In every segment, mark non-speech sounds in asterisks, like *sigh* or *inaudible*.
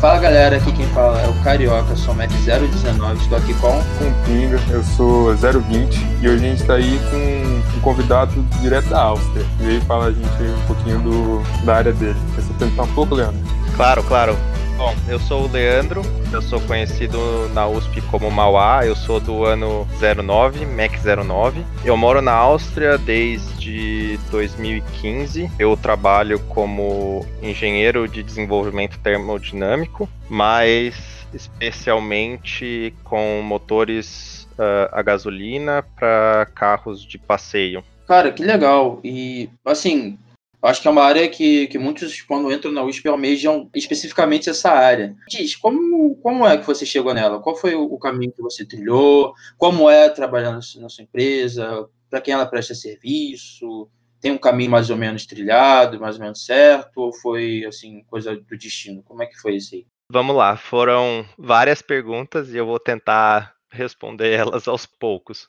Fala galera, aqui quem fala é o Carioca, sou Mac 019, estou aqui com. Com o Pinga, eu sou 020 e hoje a gente está aí com um convidado direto da Áustria. Veio falar a gente um pouquinho do, da área dele. Quer se apresentar um pouco, Leandro? Claro, claro. Bom, eu sou o Leandro, eu sou conhecido na USP como Mauá, eu sou do ano 09, MEC 09. Eu moro na Áustria desde 2015. Eu trabalho como engenheiro de desenvolvimento termodinâmico, mas especialmente com motores uh, a gasolina para carros de passeio. Cara, que legal. E assim, Acho que é uma área que, que muitos, quando entram na USP, almejam especificamente essa área. Diz, como, como é que você chegou nela? Qual foi o, caminho que você trilhou? Como é trabalhar na sua empresa? Para quem ela presta serviço? Tem um caminho mais ou menos trilhado, mais ou menos certo? Ou foi, assim, coisa do destino? Como é que foi isso aí? Vamos lá, foram várias perguntas e eu vou tentar responder elas aos poucos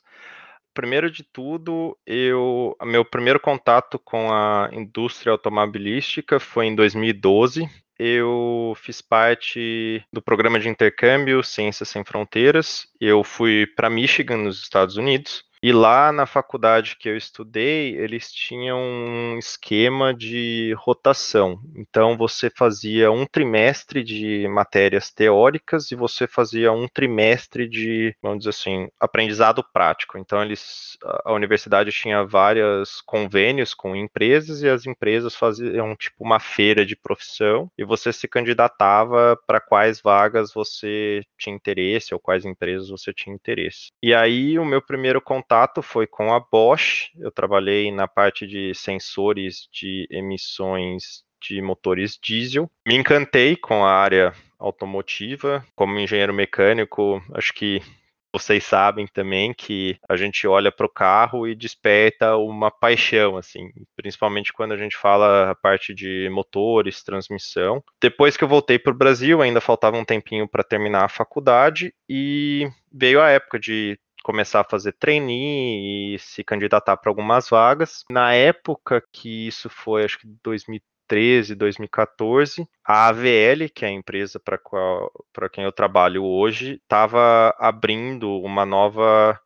primeiro de tudo, eu, meu primeiro contato com a indústria automobilística foi em 2012. Eu fiz parte do programa de intercâmbio Ciências Sem Fronteiras. Eu fui para Michigan, nos Estados Unidos, e lá na faculdade que eu estudei, eles tinham um esquema de rotação. Então você fazia um trimestre de matérias teóricas e você fazia um trimestre de, vamos dizer assim, aprendizado prático. Então eles a universidade tinha vários convênios com empresas e as empresas faziam tipo uma feira de profissão e você se candidatava para quais vagas você tinha interesse ou quais empresas você tinha interesse. E aí o meu primeiro contato contato foi com a Bosch. Eu trabalhei na parte de sensores de emissões de motores diesel. Me encantei com a área automotiva. Como engenheiro mecânico, acho que vocês sabem também que a gente olha para o carro e desperta uma paixão, assim, principalmente quando a gente fala a parte de motores, transmissão. Depois que eu voltei para o Brasil, ainda faltava um tempinho para terminar a faculdade e veio a época de começar a fazer trainee e se candidatar para algumas vagas. Na época que isso foi, acho que 2013, 2014, a AVL, que é a empresa para quem eu trabalho hoje, estava abrindo uma nova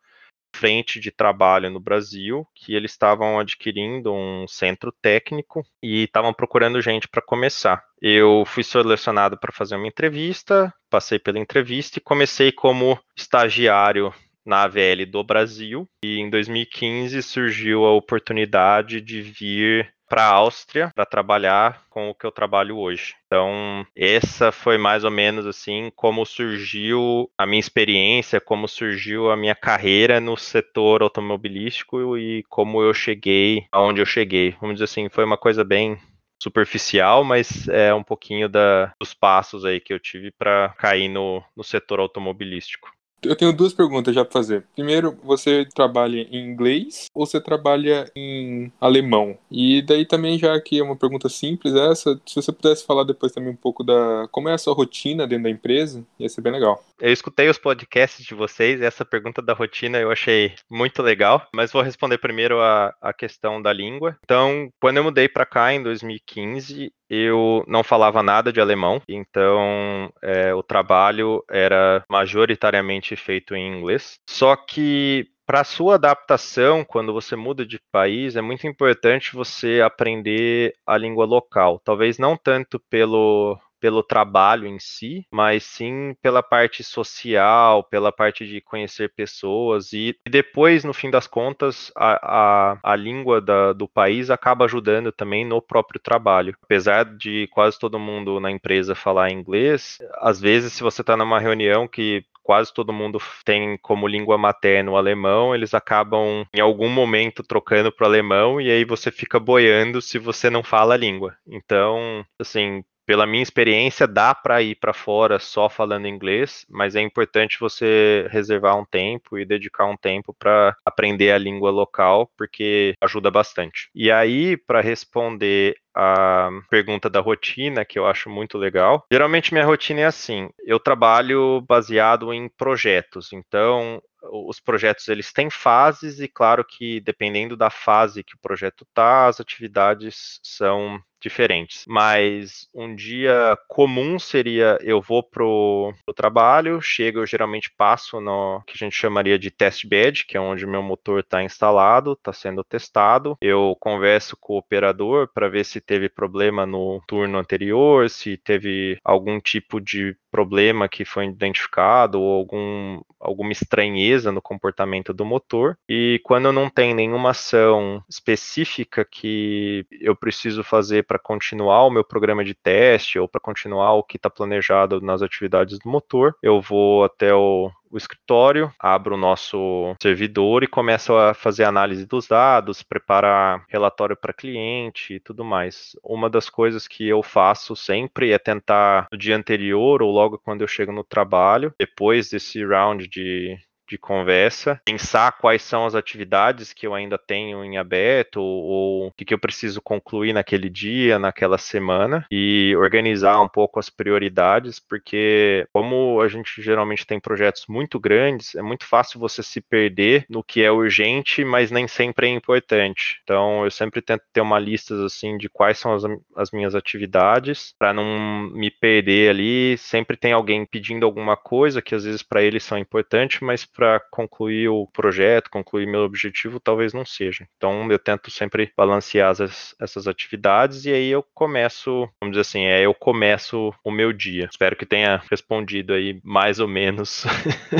frente de trabalho no Brasil, que eles estavam adquirindo um centro técnico e estavam procurando gente para começar. Eu fui selecionado para fazer uma entrevista, passei pela entrevista e comecei como estagiário na AVL do Brasil e em 2015 surgiu a oportunidade de vir para a Áustria para trabalhar com o que eu trabalho hoje. Então, essa foi mais ou menos assim como surgiu a minha experiência, como surgiu a minha carreira no setor automobilístico e como eu cheguei aonde eu cheguei. Vamos dizer assim, foi uma coisa bem superficial, mas é um pouquinho da, dos passos aí que eu tive para cair no, no setor automobilístico. Eu tenho duas perguntas já para fazer. Primeiro, você trabalha em inglês ou você trabalha em alemão? E daí também, já que é uma pergunta simples essa, se você pudesse falar depois também um pouco da como é a sua rotina dentro da empresa, ia ser bem legal. Eu escutei os podcasts de vocês, essa pergunta da rotina eu achei muito legal, mas vou responder primeiro a, a questão da língua. Então, quando eu mudei para cá em 2015, eu não falava nada de alemão, então é, o trabalho era majoritariamente feito em inglês. Só que para sua adaptação, quando você muda de país, é muito importante você aprender a língua local. Talvez não tanto pelo pelo trabalho em si, mas sim pela parte social, pela parte de conhecer pessoas e depois, no fim das contas, a, a, a língua da, do país acaba ajudando também no próprio trabalho. Apesar de quase todo mundo na empresa falar inglês, às vezes, se você está numa reunião que quase todo mundo tem como língua materna o alemão, eles acabam em algum momento trocando para o alemão e aí você fica boiando se você não fala a língua. Então, assim, pela minha experiência, dá para ir para fora só falando inglês, mas é importante você reservar um tempo e dedicar um tempo para aprender a língua local, porque ajuda bastante. E aí, para responder a pergunta da rotina, que eu acho muito legal. Geralmente minha rotina é assim: eu trabalho baseado em projetos, então os projetos eles têm fases e claro que dependendo da fase que o projeto está, as atividades são diferentes. Mas um dia comum seria eu vou pro, pro trabalho, chego, eu geralmente passo no que a gente chamaria de test bed, que é onde meu motor está instalado, está sendo testado. Eu converso com o operador para ver se teve problema no turno anterior, se teve algum tipo de problema que foi identificado ou algum, alguma estranheza no comportamento do motor. E quando não tem nenhuma ação específica que eu preciso fazer para continuar o meu programa de teste ou para continuar o que está planejado nas atividades do motor, eu vou até o o escritório, abro o nosso servidor e começo a fazer análise dos dados, preparar relatório para cliente e tudo mais. Uma das coisas que eu faço sempre é tentar no dia anterior ou logo quando eu chego no trabalho, depois desse round de de conversa, pensar quais são as atividades que eu ainda tenho em aberto ou, o que, que eu preciso concluir naquele dia, naquela semana e organizar um pouco as prioridades, porque como a gente geralmente tem projetos muito grandes, é muito fácil você se perder no que é urgente, mas nem sempre é importante. Então eu sempre tento ter uma lista assim de quais são as, as minhas atividades para não me perder ali. Sempre tem alguém pedindo alguma coisa que às vezes para eles são importantes, mas para concluir o projeto, concluir meu objetivo, talvez não seja. Então eu tento sempre balancear as, essas atividades e aí eu começo, vamos dizer assim, é eu começo o meu dia. Espero que tenha respondido aí mais ou menos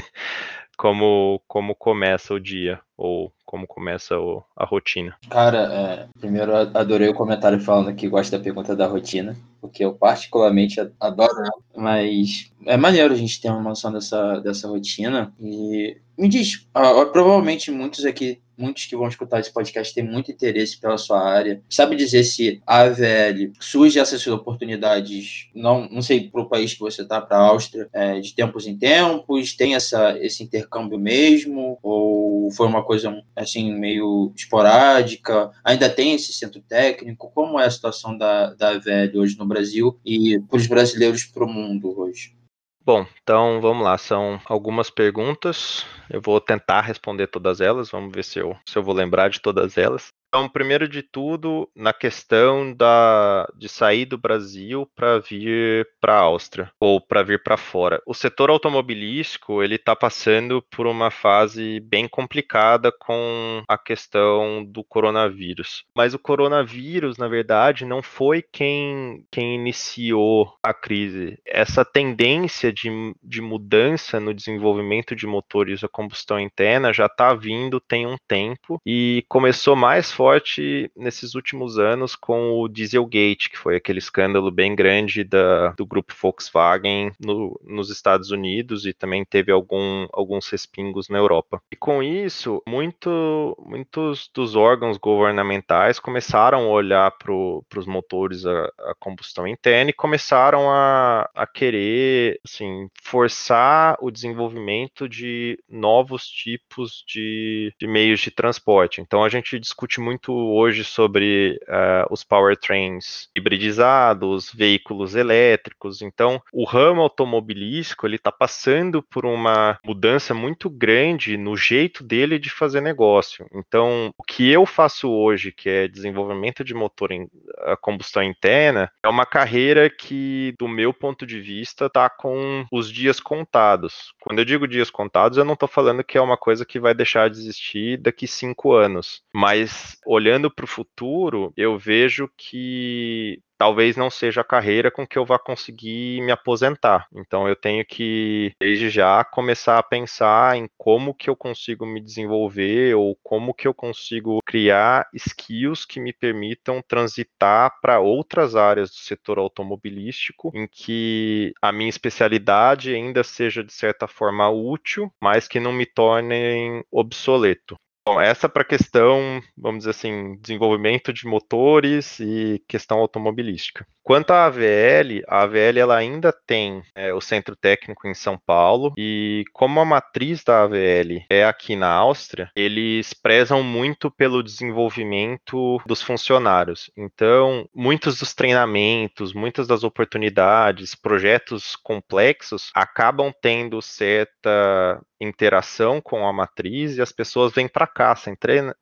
*laughs* como como começa o dia ou como começa o, a rotina. Cara, é, primeiro adorei o comentário falando que gosta da pergunta da rotina, porque eu particularmente adoro mas é maneiro a gente ter uma noção dessa, dessa rotina. E me diz, provavelmente muitos aqui muitos que vão escutar esse podcast têm muito interesse pela sua área. Sabe dizer se a AVL surge essas oportunidades, não, não sei, para o país que você está, para a Áustria, é, de tempos em tempos? Tem essa, esse intercâmbio mesmo? Ou foi uma coisa assim meio esporádica? Ainda tem esse centro técnico? Como é a situação da, da AVL hoje no Brasil e para os brasileiros para o mundo hoje? Bom, então vamos lá, são algumas perguntas. Eu vou tentar responder todas elas, vamos ver se eu, se eu vou lembrar de todas elas. Então, primeiro de tudo, na questão da, de sair do Brasil para vir para a Áustria ou para vir para fora. O setor automobilístico ele está passando por uma fase bem complicada com a questão do coronavírus. Mas o coronavírus, na verdade, não foi quem, quem iniciou a crise. Essa tendência de, de mudança no desenvolvimento de motores a combustão interna já está vindo tem um tempo e começou mais forte nesses últimos anos com o Dieselgate, que foi aquele escândalo bem grande da, do grupo Volkswagen no, nos Estados Unidos e também teve algum, alguns respingos na Europa. E com isso, muito, muitos dos órgãos governamentais começaram a olhar para os motores a, a, combustão interna e começaram a, a querer assim, forçar o desenvolvimento de novos tipos de, de meios de transporte. Então a gente discute muito hoje sobre uh, os powertrains hibridizados, veículos elétricos. Então, o ramo automobilístico ele está passando por uma mudança muito grande no jeito dele de fazer negócio. Então, o que eu faço hoje, que é desenvolvimento de motor em a combustão interna, é uma carreira que, do meu ponto de vista, está com os dias contados. Quando eu digo dias contados, eu não estou falando que é uma coisa que vai deixar de existir daqui cinco anos, mas olhando para o futuro, eu vejo que talvez não seja a carreira com que eu vá conseguir me aposentar. Então eu tenho que desde já começar a pensar em como que eu consigo me desenvolver ou como que eu consigo criar skills que me permitam transitar para outras áreas do setor automobilístico em que a minha especialidade ainda seja de certa forma útil, mas que não me tornem obsoleto. Bom, essa para questão, vamos dizer assim, desenvolvimento de motores e questão automobilística. Quanto à AVL, a AVL ela ainda tem é, o centro técnico em São Paulo e como a matriz da AVL é aqui na Áustria, eles prezam muito pelo desenvolvimento dos funcionários. Então, muitos dos treinamentos, muitas das oportunidades, projetos complexos acabam tendo certa interação com a matriz e as pessoas vêm para cá sem treina,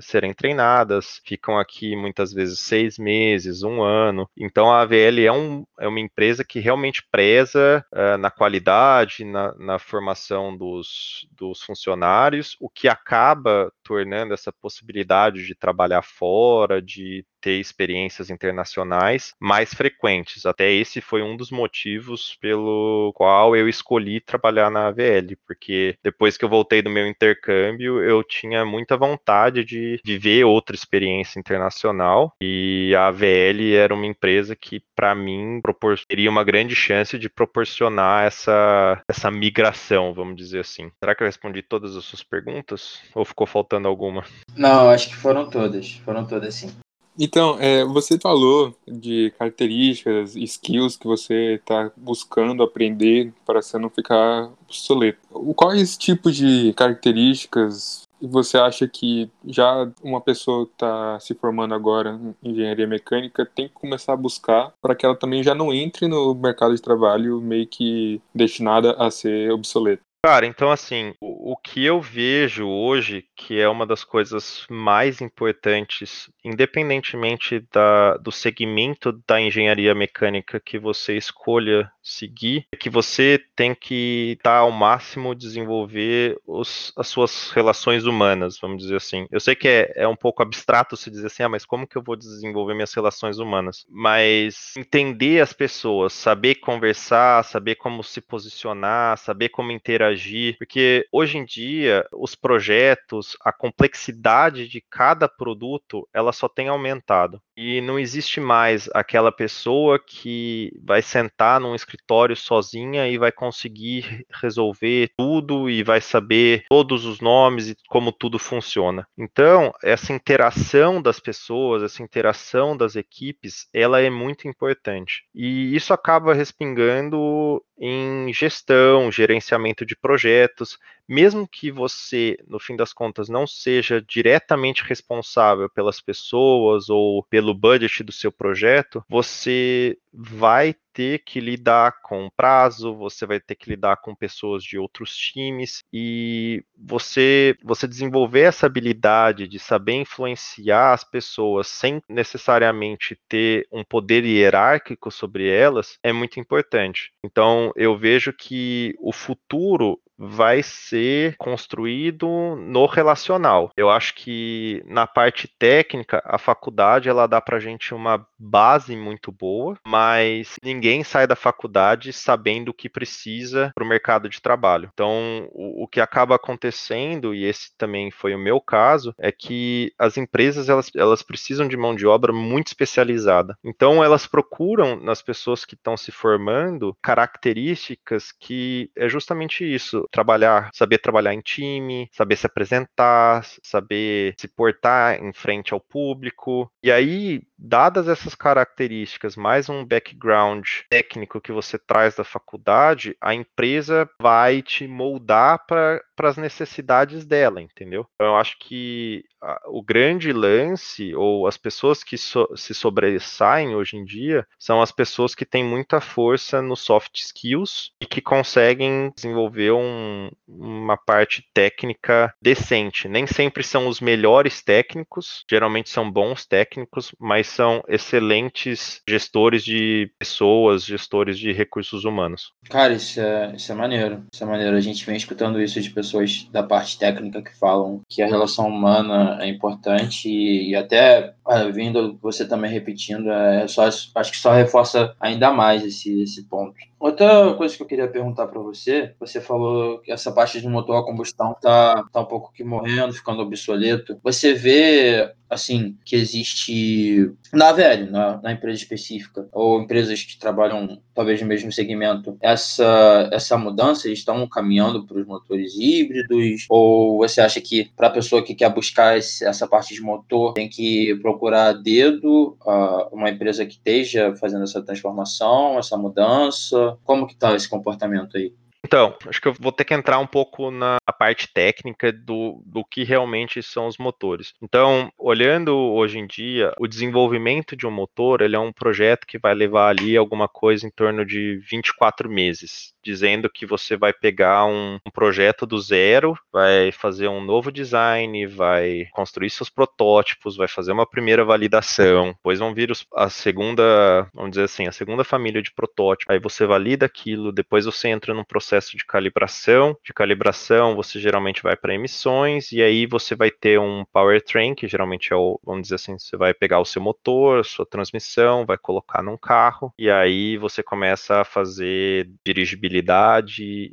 serem treinadas, ficam aqui muitas vezes seis meses, um ano. Então a AVL é, um, é uma empresa que realmente preza uh, na qualidade, na, na formação dos, dos funcionários, o que acaba tornando essa possibilidade de trabalhar fora, de ter experiências internacionais mais frequentes. Até esse foi um dos motivos pelo qual eu escolhi trabalhar na AVL, porque depois que eu voltei do meu intercâmbio, eu tinha muita vontade de viver outra experiência internacional e a AVL era uma empresa que para mim teria uma grande chance de proporcionar essa essa migração, vamos dizer assim. Será que eu respondi todas as suas perguntas ou ficou faltando alguma? Não, acho que foram todas, foram todas sim. Então, é, você falou de características, skills que você está buscando aprender para você não ficar obsoleto. Quais tipos de características você acha que já uma pessoa que está se formando agora em engenharia mecânica tem que começar a buscar para que ela também já não entre no mercado de trabalho meio que destinada a ser obsoleta? Cara, então assim, o, o, que eu vejo hoje, que é uma das coisas mais importantes, independentemente da, do segmento da engenharia mecânica que você escolha seguir, é que você tem que estar tá ao máximo desenvolver os, as suas relações humanas, vamos dizer assim. Eu sei que é, é um pouco abstrato se dizer assim, ah, mas como que eu vou desenvolver minhas relações humanas? Mas entender as pessoas, saber conversar, saber como se posicionar, saber como interagir interagir, porque hoje em dia os projetos, a complexidade de cada produto, ela só tem aumentado. E não existe mais aquela pessoa que vai sentar num escritório sozinha e vai conseguir resolver tudo e vai saber todos os nomes e como tudo funciona. Então, essa interação das pessoas, essa interação das equipes, ela é muito importante. E isso acaba respingando em gestão, gerenciamento de projetos, mesmo que você, no fim das contas, não seja diretamente responsável pelas pessoas ou pelo budget do seu projeto, você vai ter que lidar com prazo, você vai ter que lidar com pessoas de outros times e você você desenvolver essa habilidade de saber influenciar as pessoas sem necessariamente ter um poder hierárquico sobre elas é muito importante. Então eu vejo que o futuro vai ser construído no relacional. Eu acho que na parte técnica, a faculdade ela dá pra gente uma base muito boa, mas ninguém sai da faculdade sabendo o que precisa para o mercado de trabalho. Então, o, o, que acaba acontecendo, e esse também foi o meu caso, é que as empresas elas, elas precisam de mão de obra muito especializada. Então, elas procuram nas pessoas que estão se formando características que é justamente isso trabalhar, saber trabalhar em time, saber se apresentar, saber se portar em frente ao público. E aí, dadas essas características, mais um background técnico que você traz da faculdade, a empresa vai te moldar para as necessidades dela, entendeu? Então, eu acho que o grande lance, ou as pessoas que so, se sobressaem hoje em dia, são as pessoas que têm muita força nos soft skills e que conseguem desenvolver um, uma parte técnica decente. Nem sempre são os melhores técnicos, geralmente são bons técnicos, mas são excelentes gestores de pessoas, gestores de recursos humanos. Cara, isso é, isso é maneiro. Isso é maneiro. A gente vem escutando isso de pessoas da parte técnica que falam que a relação humana é importante e, e até é, vindo você também repetindo, é só, acho que só reforça ainda mais esse, esse ponto. Outra coisa que eu queria perguntar para você, você falou que essa parte de motor a combustão tá, tá um pouco que morrendo, ficando obsoleto. Você vê, assim, que existe na velho, na, na empresa específica, ou empresas que trabalham talvez no mesmo segmento, essa, essa mudança, eles estão caminhando para os motores híbridos? Ou você acha que para a pessoa que quer buscar esse, essa parte de motor tem que procurar procurar a dedo uh, uma empresa que esteja fazendo essa transformação, essa mudança? Como que está esse comportamento aí? Então, acho que eu vou ter que entrar um pouco na parte técnica do, do que realmente são os motores. Então, olhando hoje em dia, o desenvolvimento de um motor, ele é um projeto que vai levar ali alguma coisa em torno de 24 meses dizendo que você vai pegar um, um, projeto do zero, vai fazer um novo design, vai construir seus protótipos, vai fazer uma primeira validação, depois vão vir os, a segunda, vamos dizer assim, a segunda família de protótipo. Aí você valida aquilo, depois você entra num processo de calibração. De calibração, você geralmente vai para emissões e aí você vai ter um powertrain, que geralmente é o, vamos dizer assim, você vai pegar o seu motor, sua transmissão, vai colocar num carro e aí você começa a fazer dirigibilidade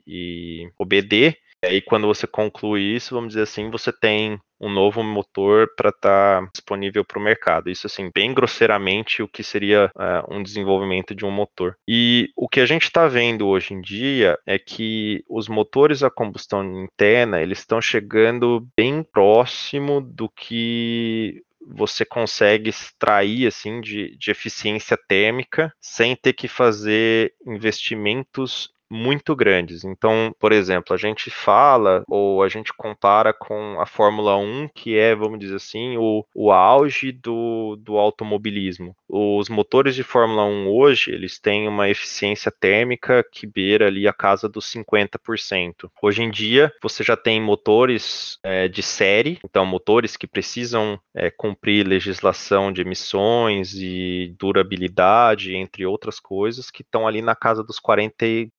e OBD. E aí, quando você conclui isso, vamos dizer assim, você tem um novo motor para estar tá disponível para o mercado. Isso, assim, bem grosseiramente, o que seria uh, um desenvolvimento de um motor. E o que a gente está vendo hoje em dia é que os motores a combustão interna, eles estão chegando bem próximo do que você consegue extrair assim de, de eficiência térmica sem ter que fazer investimentos muito grandes. Então, por exemplo, a gente fala ou a gente compara com a Fórmula 1, que é, vamos dizer assim, o, o auge do, do automobilismo. Os motores de Fórmula 1 hoje, eles têm uma eficiência térmica que beira ali a casa dos 50%. Hoje em dia, você já tem motores é, de série, então motores que precisam é, cumprir legislação de emissões e durabilidade, entre outras coisas, que estão ali na casa dos 42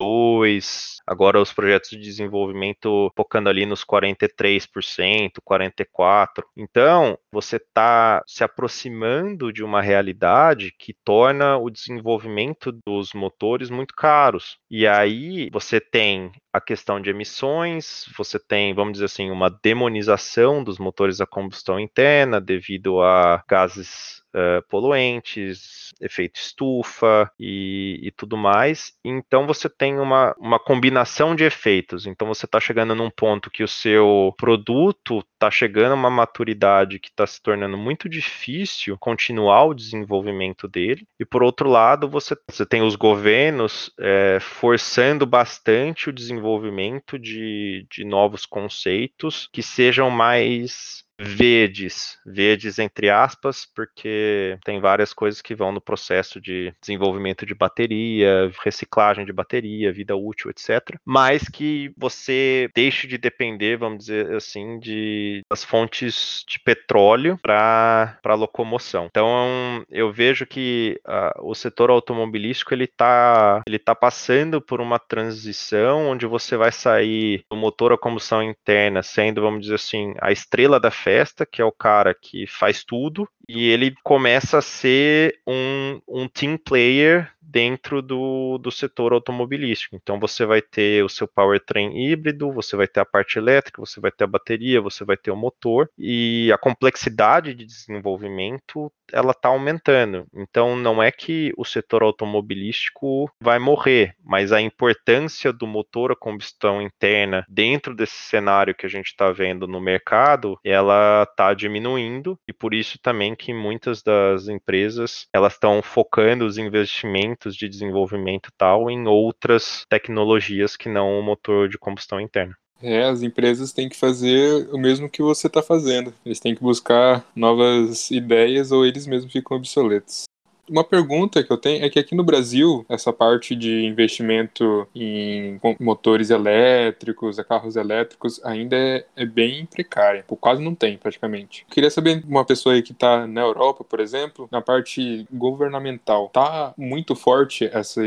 agora os projetos de desenvolvimento focando ali nos 43%, 44%. Então, você está se aproximando de uma realidade que torna o desenvolvimento dos motores muito caros. E aí você tem a questão de emissões, você tem, vamos dizer assim, uma demonização dos motores a combustão interna devido a gases uh, poluentes, efeito estufa e, e, tudo mais. Então você tem uma, uma combinação de efeitos. Então você está chegando num ponto que o seu produto está chegando a uma maturidade que está se tornando muito difícil continuar o desenvolvimento dele. E por outro lado, você, você tem os governos é, forçando bastante o desenvolvimento de, de novos conceitos que sejam mais verdes, verdes entre aspas, porque tem várias coisas que vão no processo de desenvolvimento de bateria, reciclagem de bateria, vida útil, etc. Mas que você deixe de depender, vamos dizer assim, de das fontes de petróleo para para locomoção. Então eu vejo que uh, o setor automobilístico ele está ele tá passando por uma transição onde você vai sair do motor a combustão interna sendo, vamos dizer assim, a estrela da festa, que é o cara que faz tudo, e ele começa a ser um, um team player dentro do, do setor automobilístico. Então você vai ter o seu powertrain híbrido, você vai ter a parte elétrica, você vai ter a bateria, você vai ter o motor e a complexidade de desenvolvimento ela está aumentando. Então não é que o setor automobilístico vai morrer, mas a importância do motor a combustão interna dentro desse cenário que a gente está vendo no mercado, ela está diminuindo e por isso também que muitas das empresas elas estão focando os investimentos de desenvolvimento tal em outras tecnologias que não o motor de combustão interna. É, as empresas têm que fazer o mesmo que você está fazendo. Eles têm que buscar novas ideias ou eles mesmos ficam obsoletos. Uma pergunta que eu tenho é que aqui no Brasil, essa parte de investimento em motores elétricos, carros elétricos, ainda é, é bem precária. Quase não tem, praticamente. Eu queria saber, uma pessoa que está na Europa, por exemplo, na parte governamental, tá muito forte essa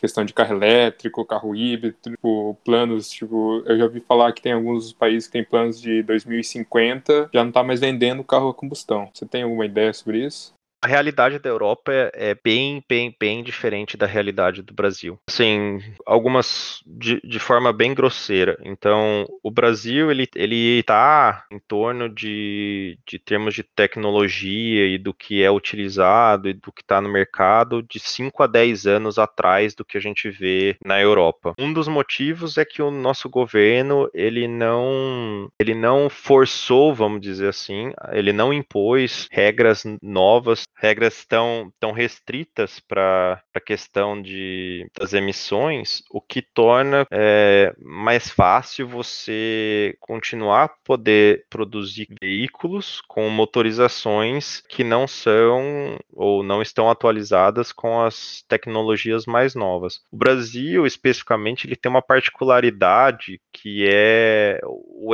questão de carro elétrico, carro híbrido, tipo, planos, tipo, eu já ouvi falar que tem alguns países que têm planos de 2050, já não tá mais vendendo carro a combustão. Você tem alguma ideia sobre isso? A realidade da Europa é, é, bem, bem, bem diferente da realidade do Brasil. Assim, algumas de, de forma bem grosseira. Então, o Brasil, ele, ele tá em torno de, de termos de tecnologia e do que é utilizado e do que está no mercado de 5 a 10 anos atrás do que a gente vê na Europa. Um dos motivos é que o nosso governo, ele não, ele não forçou, vamos dizer assim, ele não impôs regras novas regras tão, tão restritas para a questão de, das emissões, o que torna é, mais fácil você continuar a poder produzir veículos com motorizações que não são ou não estão atualizadas com as tecnologias mais novas. O Brasil, especificamente, ele tem uma particularidade que é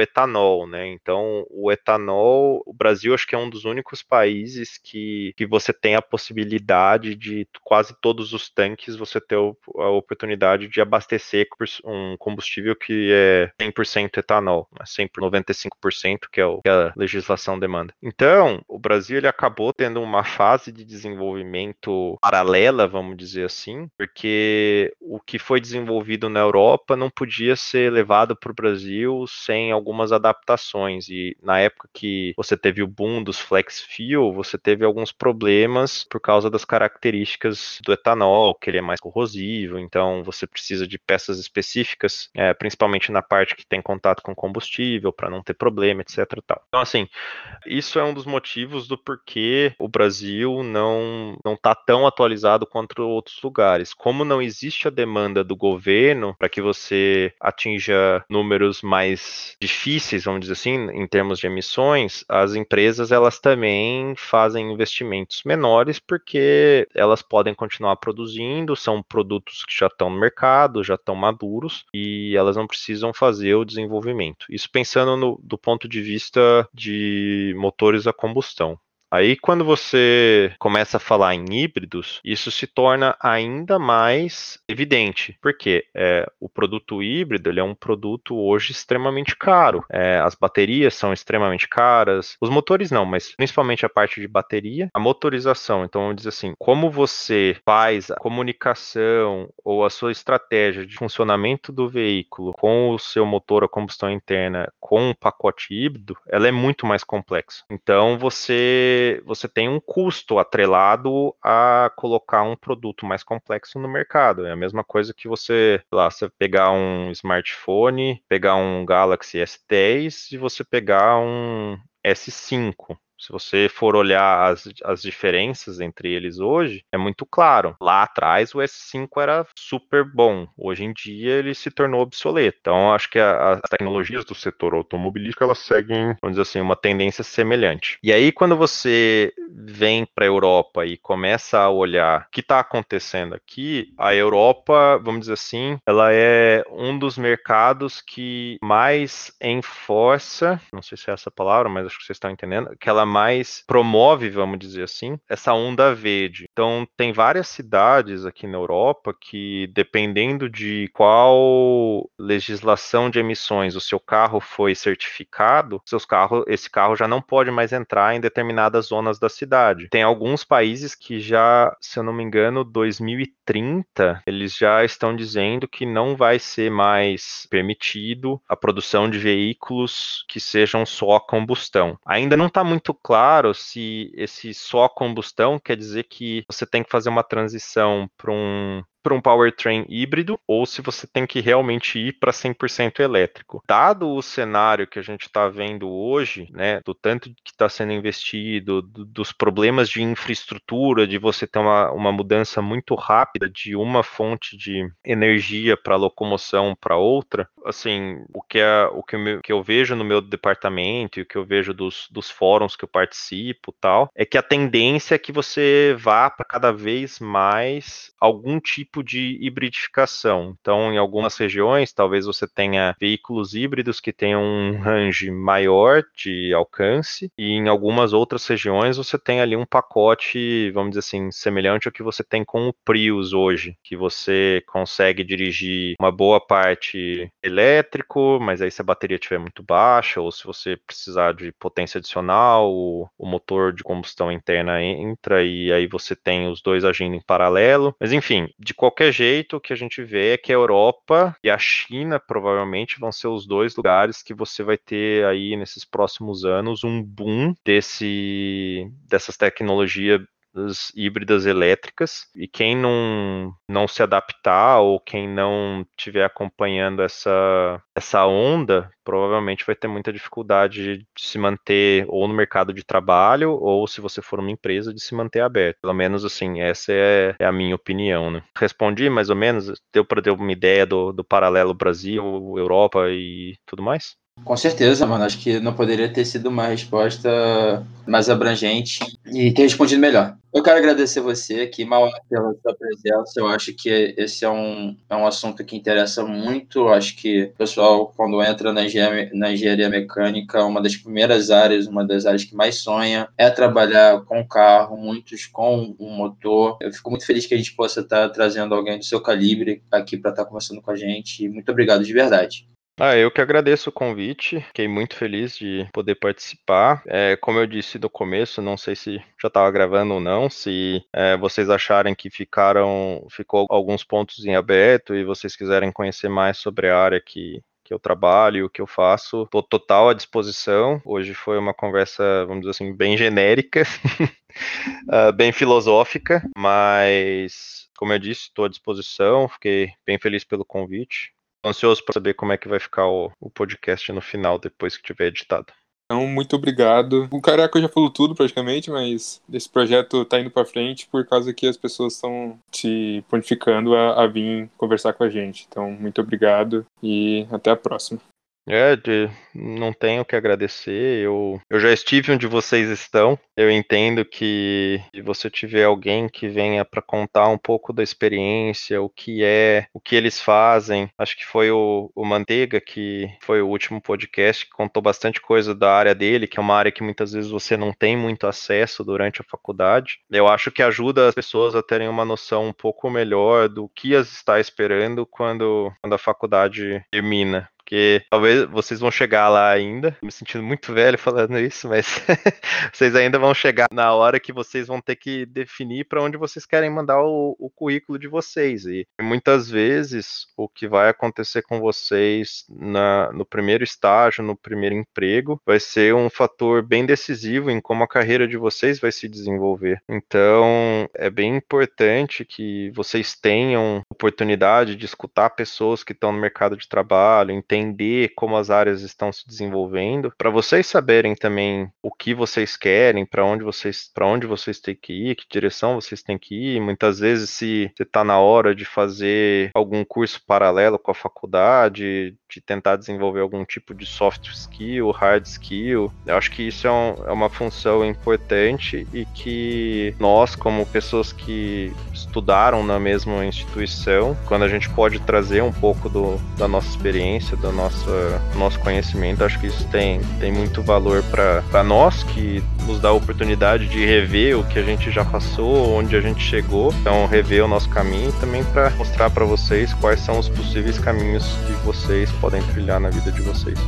etanol, né? Então, o etanol, o Brasil acho que é um dos únicos países que, que você tem a possibilidade de quase todos os tanques você ter a oportunidade de abastecer um combustível que é 100% etanol, 100 por 95% que é o que a legislação demanda. Então, o Brasil ele acabou tendo uma fase de desenvolvimento paralela, vamos dizer assim, porque o que foi desenvolvido na Europa não podia ser levado para o Brasil sem algumas adaptações e na época que você teve o boom dos flex fuel, você teve alguns problemas por causa das características do etanol, que ele é mais corrosivo, então você precisa de peças específicas, é, principalmente na parte que tem contato com combustível, para não ter problema, etc. Tal. Então, assim, isso é um dos motivos do porquê o Brasil não não está tão atualizado quanto outros lugares. Como não existe a demanda do governo para que você atinja números mais difíceis, vamos dizer assim, em termos de emissões, as empresas elas também fazem investimentos menores porque elas podem continuar produzindo, são produtos que já estão no mercado, já estão maduros e elas não precisam fazer o desenvolvimento. Isso pensando no, do ponto de vista de motores a combustão. Aí, quando você começa a falar em híbridos, isso se torna ainda mais evidente, porque é, o produto híbrido ele é um produto hoje extremamente caro. É, as baterias são extremamente caras, os motores não, mas principalmente a parte de bateria, a motorização. Então, vamos dizer assim, como você faz a comunicação ou a sua estratégia de funcionamento do veículo com o seu motor a combustão interna com um pacote híbrido, ela é muito mais complexa. Então, você você, tem um custo atrelado a colocar um produto mais complexo no mercado. É a mesma coisa que você, lá, você pegar um smartphone, pegar um Galaxy S10 e você pegar um S5. Se você for olhar as, as diferenças entre eles hoje, é muito claro. Lá atrás o S5 era super bom. Hoje em dia ele se tornou obsoleto. Então acho que a, as tecnologias do setor automobilístico elas seguem, vamos dizer assim, uma tendência semelhante. E aí quando você vem para a Europa e começa a olhar o que está acontecendo aqui, a Europa, vamos dizer assim, ela é um dos mercados que mais enforça, não sei se é essa palavra, mas acho que vocês estão entendendo, que ela mais promove, vamos dizer assim, essa onda verde. Então, tem várias cidades aqui na Europa que, dependendo de qual legislação de emissões o seu carro foi certificado, seus carros, esse carro já não pode mais entrar em determinadas zonas da cidade. Tem alguns países que já, se eu não me engano, 2030, eles já estão dizendo que não vai ser mais permitido a produção de veículos que sejam só a combustão. Ainda não está muito claro se esse só combustão quer dizer que você tem que fazer uma transição para um para um powertrain híbrido ou se você tem que realmente ir para 100% elétrico. Dado o cenário que a gente está vendo hoje, né, do tanto que está sendo investido, do, dos problemas de infraestrutura, de você ter uma, uma mudança muito rápida de uma fonte de energia para locomoção para outra, assim, o que, é, o que, eu, que eu vejo no meu departamento e o que eu vejo dos, dos fóruns que eu participo tal, é que a tendência é que você vá para cada vez mais algum tipo tipo de hibridificação. Então, em algumas regiões, talvez você tenha veículos híbridos que tenham um range maior de alcance, e em algumas outras regiões você tem ali um pacote, vamos dizer assim, semelhante ao que você tem com o Prius hoje, que você consegue dirigir uma boa parte elétrico, mas aí se a bateria estiver muito baixa, ou se você precisar de potência adicional, o, o motor de combustão interna entra e aí você tem os dois agindo em paralelo. Mas enfim, de qualquer jeito, o que a gente vê é que a Europa e a China provavelmente vão ser os dois lugares que você vai ter aí nesses próximos anos um boom desse dessas tecnologias híbridas elétricas e quem não, não se adaptar ou quem não estiver acompanhando essa, essa onda provavelmente vai ter muita dificuldade de se manter ou no mercado de trabalho ou se você for uma empresa de se manter aberto. Pelo menos assim, essa é, é a minha opinião. Né? Respondi mais ou menos? Deu para ter uma ideia do, do paralelo Brasil, Europa e tudo mais? Com certeza, mano. Acho que não poderia ter sido uma resposta mais abrangente e ter respondido melhor. Eu quero agradecer você aqui, Mal, pela sua presença. Eu acho que esse é um, é um assunto que interessa muito. Acho que o pessoal, quando entra na engenharia, na engenharia mecânica, uma das primeiras áreas, uma das áreas que mais sonha é trabalhar com carro, muitos com um motor. Eu fico muito feliz que a gente possa estar trazendo alguém do seu calibre aqui para estar conversando com a gente. Muito obrigado de verdade. Ah, eu que agradeço o convite, fiquei muito feliz de poder participar. É, como eu disse no começo, não sei se já estava gravando ou não, se é, vocês acharem que ficaram, ficou alguns pontos em aberto e vocês quiserem conhecer mais sobre a área que, que eu trabalho, o que eu faço, estou total à disposição. Hoje foi uma conversa, vamos dizer assim, bem genérica, uh, *laughs* bem filosófica, mas como eu disse, estou à disposição. Fiquei bem feliz pelo convite ansioso para saber como é que vai ficar o, o podcast no final, depois que tiver editado. Então, muito obrigado. O Caraca já falou tudo praticamente, mas esse projeto está indo para frente por causa que as pessoas estão se prontificando a, a vir conversar com a gente. Então, muito obrigado e até a próxima. É, de, não tenho que agradecer. Eu, eu já estive onde vocês estão. Eu entendo que se você tiver alguém que venha para contar um pouco da experiência, o que é, o que eles fazem. Acho que foi o, o Manteiga que foi o último podcast que contou bastante coisa da área dele, que é uma área que muitas vezes você não tem muito acesso durante a faculdade. Eu acho que ajuda as pessoas a terem uma noção um pouco melhor do que as está esperando quando, quando a faculdade termina porque talvez vocês vão chegar lá ainda, me sentindo muito velho falando isso, mas *laughs* vocês ainda vão chegar na hora que vocês vão ter que definir para onde vocês querem mandar o, o, currículo de vocês. E muitas vezes o que vai acontecer com vocês na, no primeiro estágio, no primeiro emprego, vai ser um fator bem decisivo em como a carreira de vocês vai se desenvolver. Então é bem importante que vocês tenham oportunidade de escutar pessoas que estão no mercado de trabalho, entender entender como as áreas estão se desenvolvendo, para vocês saberem também o que vocês querem, para onde vocês para onde vocês têm que ir, que direção vocês têm que ir. Muitas vezes se você está na hora de fazer algum curso paralelo com a faculdade, de tentar desenvolver algum tipo de soft skill, hard skill. Eu acho que isso é, um, é, uma função importante e que nós, como pessoas que estudaram na mesma instituição, quando a gente pode trazer um pouco do, da nossa experiência, do nosso, nosso conhecimento, acho que isso tem, tem muito valor para nós, que nos dá a oportunidade de rever o que a gente já passou, onde a gente chegou, então rever o nosso caminho e também para mostrar para vocês quais são os possíveis caminhos que vocês podem trilhar na vida de vocês.